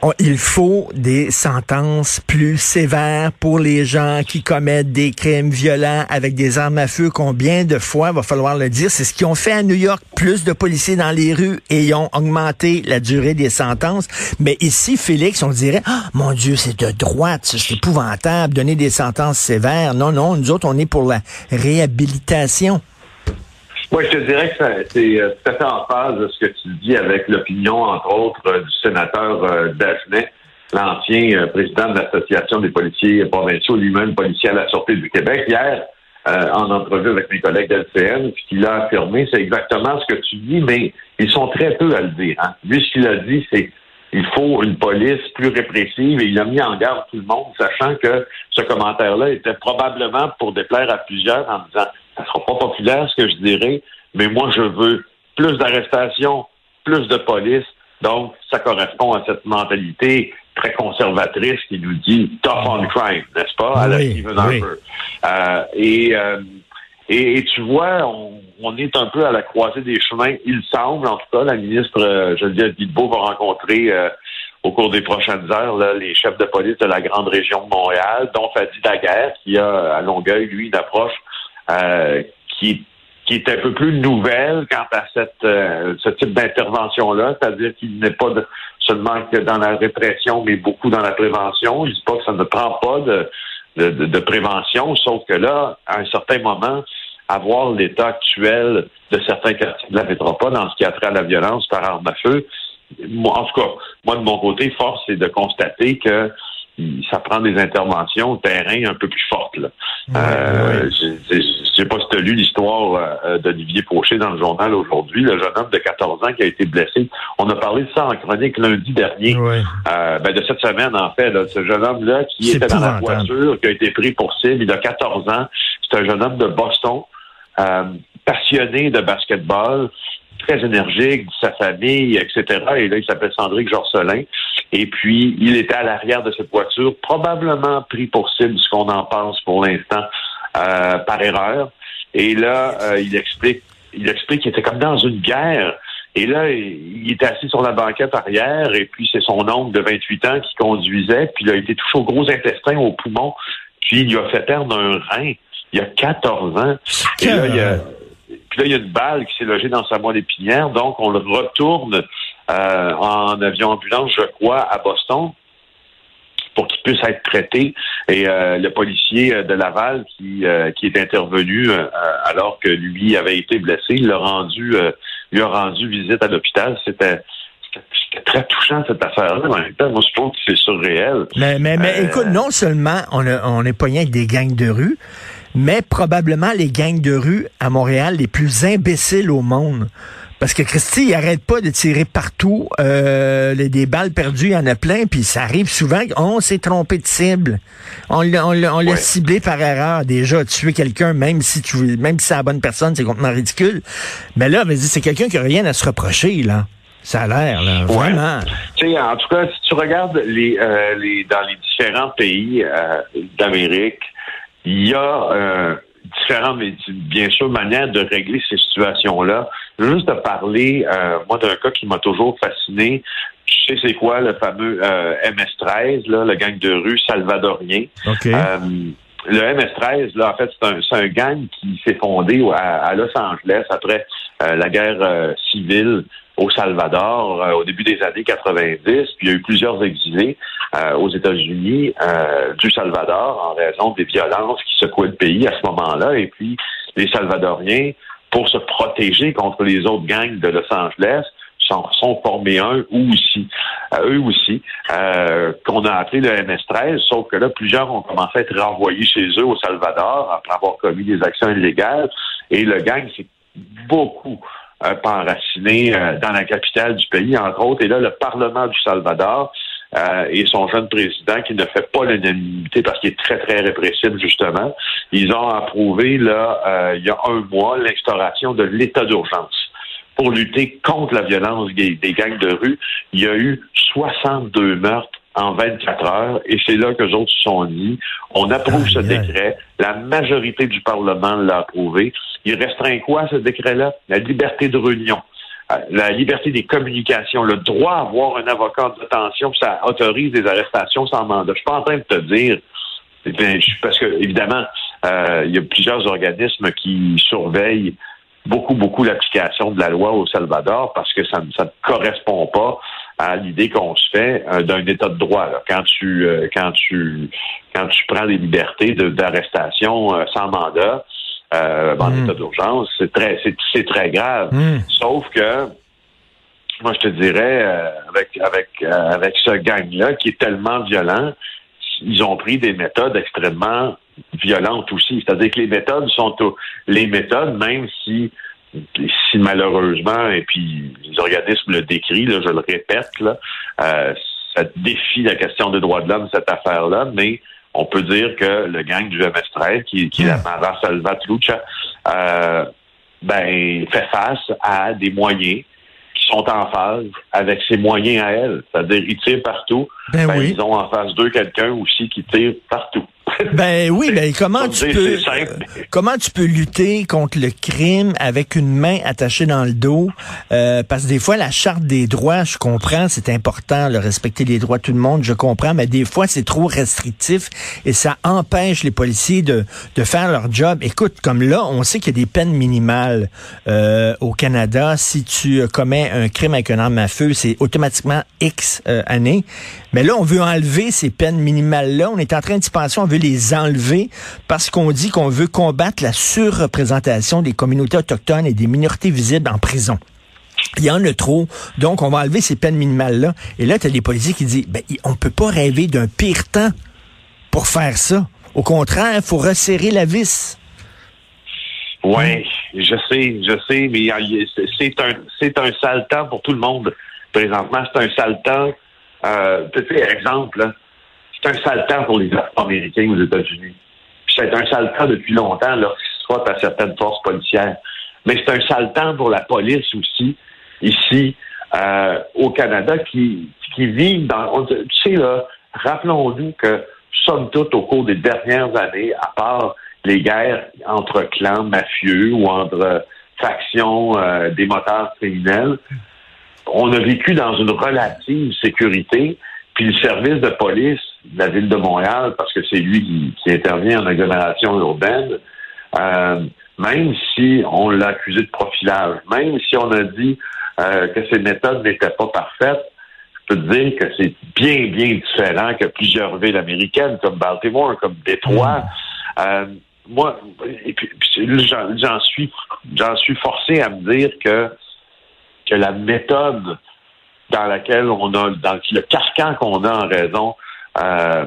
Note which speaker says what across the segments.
Speaker 1: Oh, il faut des sentences plus sévères pour les gens qui commettent des crimes violents avec des armes à feu. Combien de fois, va falloir le dire, c'est ce qu'ils ont fait à New York, plus de policiers dans les rues et ont augmenté la durée des sentences. Mais ici, Félix, on dirait, ah, mon Dieu, c'est de droite, c'est épouvantable, donner des sentences sévères. Non, non, nous autres, on est pour la réhabilitation.
Speaker 2: Moi, je te dirais que c'est euh, tout à fait en phase de ce que tu dis avec l'opinion, entre autres, euh, du sénateur euh, Dagenet, l'ancien président de l'Association des policiers provinciaux, lui-même policier à la Sûreté du Québec. Hier, en entrevue avec mes collègues d'LCN, ce qu'il a affirmé, c'est exactement ce que tu dis, mais ils sont très peu à le dire. Hein. Lui, ce qu'il a dit, c'est il faut une police plus répressive et il a mis en garde tout le monde, sachant que ce commentaire-là était probablement pour déplaire à plusieurs en disant ça sera pas populaire ce que je dirais, mais moi je veux plus d'arrestations, plus de police. Donc, ça correspond à cette mentalité très conservatrice qui nous dit tough on crime, n'est-ce pas? À la Stephen Harper. Euh, et, euh, et, tu vois, on, est un peu à la croisée des chemins. Il semble, en tout cas, la ministre euh, Geneviève Guilbeault va rencontrer euh, au cours des prochaines heures là, les chefs de police de la grande région de Montréal, dont Fadi Daguerre, qui a à Longueuil, lui, une approche euh, qui, qui est un peu plus nouvelle quant à cette, euh, ce type d'intervention-là, c'est-à-dire qu'il n'est pas seulement que dans la répression, mais beaucoup dans la prévention. Je dis pas que ça ne prend pas de, de, de, prévention, sauf que là, à un certain moment, avoir l'état actuel de certains quartiers de la métropole en ce qui a trait à la violence par arme à feu, moi, en tout cas, moi de mon côté, force est de constater que ça prend des interventions au terrain un peu plus fortes. Là. Euh, je sais pas si tu as lu l'histoire euh, d'Olivier Fauché dans le journal aujourd'hui, le jeune homme de 14 ans qui a été blessé. On a parlé de ça en chronique lundi dernier, euh, ben de cette semaine en fait, là, ce jeune homme-là qui était dans la voiture, qui a été pris pour cible, il a 14 ans. C'est un jeune homme de Boston, euh, passionné de basketball très énergique, de sa famille, etc. Et là, il s'appelle Sandrick Jorcelin. Et puis, il était à l'arrière de cette voiture, probablement pris pour cible, ce qu'on en pense pour l'instant, euh, par erreur. Et là, euh, il explique, il explique qu'il était comme dans une guerre. Et là, il était assis sur la banquette arrière, et puis c'est son oncle de 28 ans qui conduisait, puis il a été touché au gros intestin, au poumon, puis il lui a fait perdre un rein. Il y a 14 ans. Et là, il y a, puis là, il y a une balle qui s'est logée dans sa moelle épinière, donc on le retourne euh, en avion ambulance, je crois, à Boston pour qu'il puisse être traité. Et euh, le policier euh, de Laval qui, qui est intervenu alors que lui avait été blessé, il l'a rendu, lui a rendu visite à l'hôpital. C'était très touchant cette affaire-là. En même temps, moi, je trouve que c'est surréel.
Speaker 1: Mais, mais, mais écoute, non seulement on, a, on est pogné avec des gangs de rue, mais probablement les gangs de rue à Montréal les plus imbéciles au monde. Parce que Christy, il arrête pas de tirer partout. Euh, les, des balles perdues, il y en a plein, puis ça arrive souvent qu'on s'est trompé de cible. On l'a ciblé par erreur. Déjà, tuer quelqu'un, même si tu même si c'est la bonne personne, c'est complètement ridicule. Mais là, c'est quelqu'un qui a rien à se reprocher, là. Ça a l'air, là, vraiment.
Speaker 2: Tu sais, en tout cas, si tu regardes les, euh, les dans les différents pays euh, d'Amérique, il y a euh, différentes, bien sûr, manières de régler ces situations-là. Juste de parler, euh, moi, d'un cas qui m'a toujours fasciné. Je sais c'est quoi le fameux euh, MS-13, là, le gang de rue salvadorien? Euh, le MS-13, là, en fait, c'est un, un, gang qui s'est fondé à, Los Angeles après la guerre civile au Salvador au début des années 90. Puis il y a eu plusieurs exilés aux États-Unis du Salvador en raison des violences qui secouaient le pays à ce moment-là. Et puis les Salvadoriens pour se protéger contre les autres gangs de Los Angeles, sont, sont formés un ou aussi, eux aussi, euh, qu'on a appelé le MS-13, sauf que là, plusieurs ont commencé à être renvoyés chez eux au Salvador après avoir commis des actions illégales, et le gang s'est beaucoup euh, enraciné euh, dans la capitale du pays, entre autres, et là, le Parlement du Salvador euh, et son jeune président qui ne fait pas l'unanimité parce qu'il est très, très répressif, justement. Ils ont approuvé, là, euh, il y a un mois, l'instauration de l'état d'urgence pour lutter contre la violence des, des gangs de rue. Il y a eu 62 meurtres en 24 heures, et c'est là que les autres se sont dit, on approuve ce décret, la majorité du Parlement l'a approuvé. Il restreint quoi, ce décret-là? La liberté de réunion la liberté des communications, le droit à avoir un avocat de détention, ça autorise des arrestations sans mandat. Je suis pas en train de te dire, parce que évidemment, euh, il y a plusieurs organismes qui surveillent beaucoup, beaucoup l'application de la loi au Salvador parce que ça, ça ne correspond pas à l'idée qu'on se fait euh, d'un état de droit. Quand tu euh, quand tu quand tu prends des libertés d'arrestation euh, sans mandat en mm. état d'urgence, c'est très c'est très grave. Mm. Sauf que moi je te dirais avec avec avec ce gang-là qui est tellement violent, ils ont pris des méthodes extrêmement violentes aussi. C'est-à-dire que les méthodes sont les méthodes, même si si malheureusement, et puis les organismes le décrivent, je le répète, là, euh, ça défie la question des droits de l'homme, cette affaire-là, mais on peut dire que le gang du MS-13, qui, qui est la Mara Salvatrucha, euh, ben, fait face à des moyens qui sont en phase avec ses moyens à elle. C'est-à-dire, ils tirent partout. Ben, ben Ils ont en face d'eux quelqu'un aussi qui tire partout.
Speaker 1: Ben oui, ben comment tu peux euh, comment tu peux lutter contre le crime avec une main attachée dans le dos? Euh, Parce que des fois la charte des droits, je comprends, c'est important, le respecter les droits de tout le monde, je comprends, mais des fois c'est trop restrictif et ça empêche les policiers de de faire leur job. Écoute, comme là, on sait qu'il y a des peines minimales euh, au Canada. Si tu commets un crime avec un arme à feu, c'est automatiquement X années. Mais là, on veut enlever ces peines minimales-là. On est en train d'y penser, on veut les enlever parce qu'on dit qu'on veut combattre la surreprésentation des communautés autochtones et des minorités visibles en prison. Il y en a trop, donc on va enlever ces peines minimales-là. Et là, tu as des policiers qui disent, ben, on peut pas rêver d'un pire temps pour faire ça. Au contraire, il faut resserrer la vis.
Speaker 2: Oui, je sais, je sais, mais c'est un, c'est un sale temps pour tout le monde. Présentement, c'est un sale temps euh, tu sais, exemple, c'est un sale temps pour les Américains aux États-Unis. C'est un sale temps depuis longtemps lorsqu'ils se frottent à certaines forces policières. Mais c'est un sale temps pour la police aussi, ici, euh, au Canada, qui, qui vivent dans... Tu sais, là, rappelons-nous que, somme toute, au cours des dernières années, à part les guerres entre clans mafieux ou entre factions euh, des moteurs criminels, on a vécu dans une relative sécurité, puis le service de police de la ville de Montréal, parce que c'est lui qui, intervient en agglomération urbaine, euh, même si on l'a accusé de profilage, même si on a dit euh, que ses méthodes n'étaient pas parfaites, je peux te dire que c'est bien, bien différent que plusieurs villes américaines, comme Baltimore, comme Détroit. Mm. Euh, moi, j'en suis, j'en suis forcé à me dire que que la méthode dans laquelle on a, dans le carcan qu'on a en raison, euh,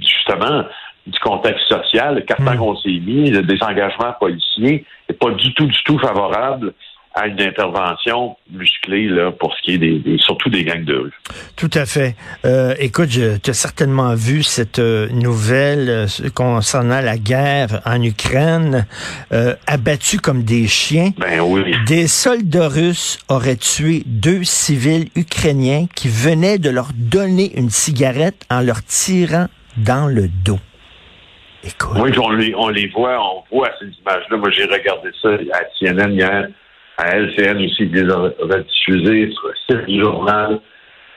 Speaker 2: justement, du contexte social, le carcan hmm. qu'on s'est mis, le désengagement policier, n'est pas du tout, du tout favorable à une intervention musclée là, pour ce qui est des, surtout des gangs de rue.
Speaker 1: Tout à fait. Euh, écoute, tu as certainement vu cette euh, nouvelle euh, concernant la guerre en Ukraine, euh, abattus comme des chiens.
Speaker 2: Ben oui.
Speaker 1: Des soldats russes auraient tué deux civils ukrainiens qui venaient de leur donner une cigarette en leur tirant dans le dos.
Speaker 2: Écoute. Oui, on les, on les voit, on voit ces images-là. Moi, j'ai regardé ça à CNN hier à LCN aussi, qui les a diffusés sur site du journal,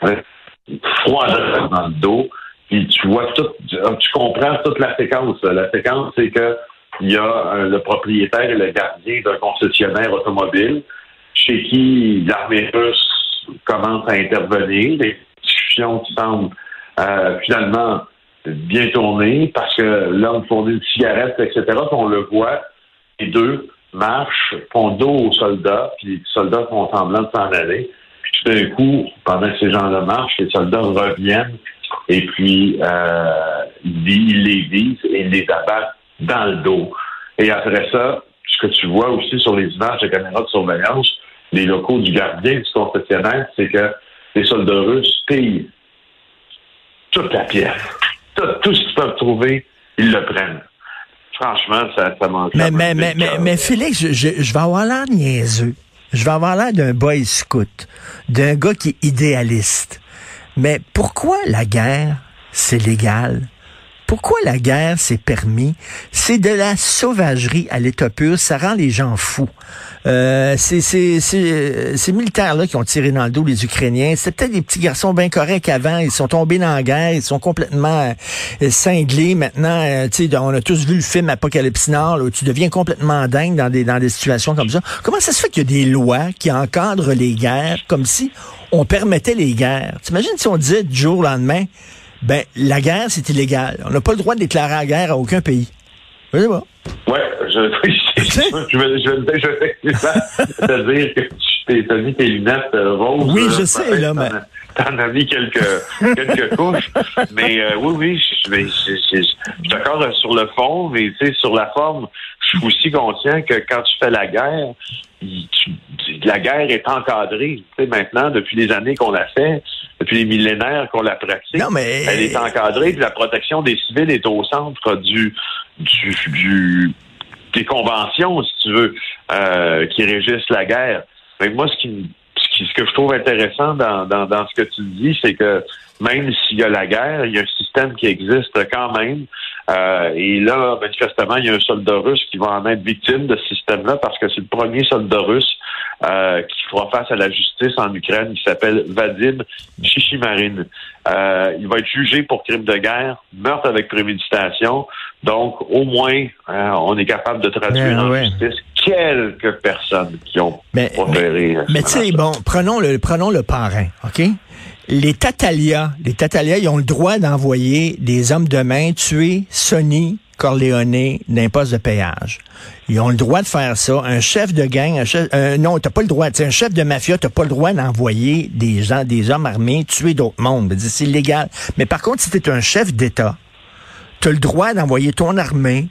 Speaker 2: froid dans le dos. Puis tu vois tout, tu comprends toute la séquence. La séquence, c'est que il y a le propriétaire et le gardien d'un concessionnaire automobile chez qui l'armée russe commence à intervenir. Des discussions qui semblent euh, finalement bien tourner parce que l'homme fournit une cigarette, etc. On le voit, les deux marchent, font dos aux soldats, puis les soldats font semblant de s'en aller. Puis tout d'un coup, pendant que ces gens-là marchent, les soldats reviennent et puis euh, ils les visent et ils les abattent dans le dos. Et après ça, ce que tu vois aussi sur les images de caméras de surveillance, les locaux du gardien du concessionnaire, c'est que les soldats russes pillent toute la pièce. Tout, tout ce qu'ils peuvent trouver, ils le prennent. Franchement, ça, ça manque.
Speaker 1: Mais, mais, mais, mais, mais, Félix, je, je, vais avoir l'air niaiseux. je vais avoir l'air d'un boy scout, d'un gars qui est idéaliste. Mais pourquoi la guerre, c'est légal? Pourquoi la guerre, c'est permis? C'est de la sauvagerie à l'état pur. Ça rend les gens fous. Euh, c'est ces militaires-là qui ont tiré dans le dos les Ukrainiens. C'était des petits garçons bien corrects avant. Ils sont tombés dans la guerre. Ils sont complètement euh, cinglés. Maintenant, euh, on a tous vu le film Apocalypse Nord, où tu deviens complètement dingue dans des, dans des situations comme ça. Comment ça se fait qu'il y a des lois qui encadrent les guerres comme si on permettait les guerres? T'imagines si on disait du jour au lendemain, ben, la guerre, c'est illégal. On n'a pas le droit de déclarer la guerre à aucun pays.
Speaker 2: Oui, pas. Ouais, je, je, je, vais, je, vais, je vais dire que tu t'es mis tes lunettes euh, roses.
Speaker 1: Oui, je sais, là, mais...
Speaker 2: T'en as mis quelques, quelques couches. Mais euh, oui, oui, je, suis d'accord euh, sur le fond, mais tu sais, sur la forme, je suis aussi conscient que quand tu fais la guerre, la guerre est encadrée. Tu sais, maintenant, depuis les années qu'on la fait, depuis les millénaires qu'on la pratique, elle est encadrée. Puis la protection des civils est au centre du, du, des conventions, si tu veux, euh, qui régissent la guerre. Mais moi, ce qui, ce que je trouve intéressant dans, dans, dans ce que tu dis, c'est que même s'il y a la guerre, il y a un système qui existe quand même. Euh, et là, manifestement, il y a un soldat russe qui va en être victime de ce système-là parce que c'est le premier soldat russe euh, qui fera face à la justice en Ukraine, qui s'appelle Vadim Chichimarine. Euh, il va être jugé pour crime de guerre, meurtre avec préméditation. Donc, au moins, euh, on est capable de traduire ben en justice quelques personnes qui ont
Speaker 1: mais,
Speaker 2: Mais,
Speaker 1: mais tu sais, bon, prenons le, prenons le parrain, OK? Les Tatalia, les Tatalia, ils ont le droit d'envoyer des hommes de main tuer Sonny Corleone d'un de péage. Ils ont le droit de faire ça. Un chef de gang, un chef, euh, non, t'as pas le droit. un chef de mafia, t'as pas le droit d'envoyer des gens, des hommes armés tuer d'autres mondes. C'est illégal. Mais par contre, si t'es un chef d'État, t'as le droit d'envoyer ton armée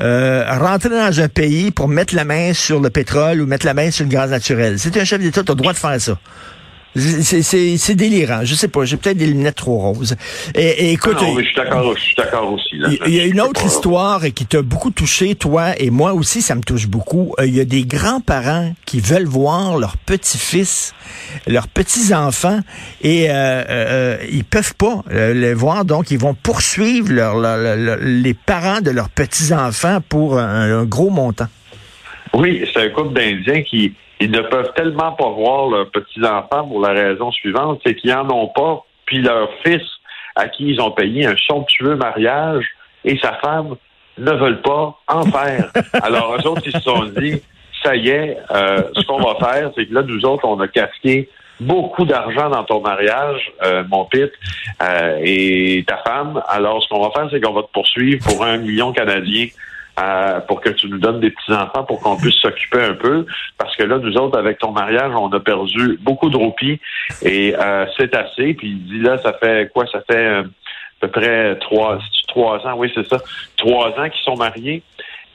Speaker 1: euh, rentrer dans un pays pour mettre la main sur le pétrole ou mettre la main sur le gaz naturel. Si t'es un chef d'État, t'as le droit de faire ça. C'est délirant. Je sais pas. J'ai peut-être des lunettes trop roses. Et, écoute,
Speaker 2: non, mais je suis d'accord. Je suis d'accord aussi.
Speaker 1: Il y, a une autre histoire qui t'a beaucoup touché, toi et moi aussi. Ça me touche beaucoup. Euh, il y a des grands-parents qui veulent voir leurs petits-fils, leurs petits-enfants, et euh, euh, euh ils peuvent pas les voir. Donc, ils vont poursuivre les parents de leurs petits-enfants pour un gros montant.
Speaker 2: Oui, c'est un couple d'Indiens qui ils ne peuvent tellement pas voir leurs petits-enfants pour la raison suivante, c'est qu'ils n'en ont pas, puis leur fils, à qui ils ont payé un somptueux mariage, et sa femme ne veulent pas en faire. Alors, eux autres, ils se sont dit, ça y est, euh, ce qu'on va faire, c'est que là, nous autres, on a casqué beaucoup d'argent dans ton mariage, euh, mon pit, euh, et ta femme. Alors, ce qu'on va faire, c'est qu'on va te poursuivre pour un million canadien pour que tu nous donnes des petits-enfants pour qu'on puisse s'occuper un peu. Parce que là, nous autres, avec ton mariage, on a perdu beaucoup de roupies et euh, c'est assez. Puis il dit là, ça fait quoi? Ça fait euh, à peu près trois, trois ans, oui, c'est ça. Trois ans qu'ils sont mariés.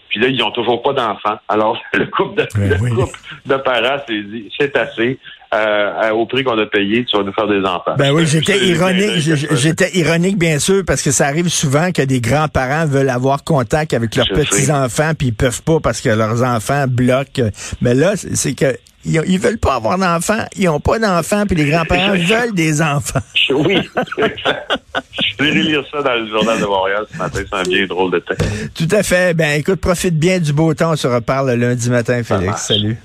Speaker 2: Puis là, ils n'ont toujours pas d'enfants. Alors, le couple de, ben le couple de parents s'est dit, c'est assez. Euh, au prix qu'on a payé, tu vas nous faire des enfants.
Speaker 1: Ben oui, j'étais ironique, j'étais ironique bien sûr parce que ça arrive souvent que des grands-parents veulent avoir contact avec leurs petits-enfants puis ils peuvent pas parce que leurs enfants bloquent. Mais là, c'est que ils, veulent pas avoir d'enfants, ils ont pas d'enfants puis les grands-parents veulent des enfants.
Speaker 2: Oui. Je vais lire ça dans le journal de Montréal ce matin, c'est un bien drôle de texte.
Speaker 1: Tout à fait. Ben écoute, profite bien du beau temps, on se reparle le lundi matin Félix. Salut.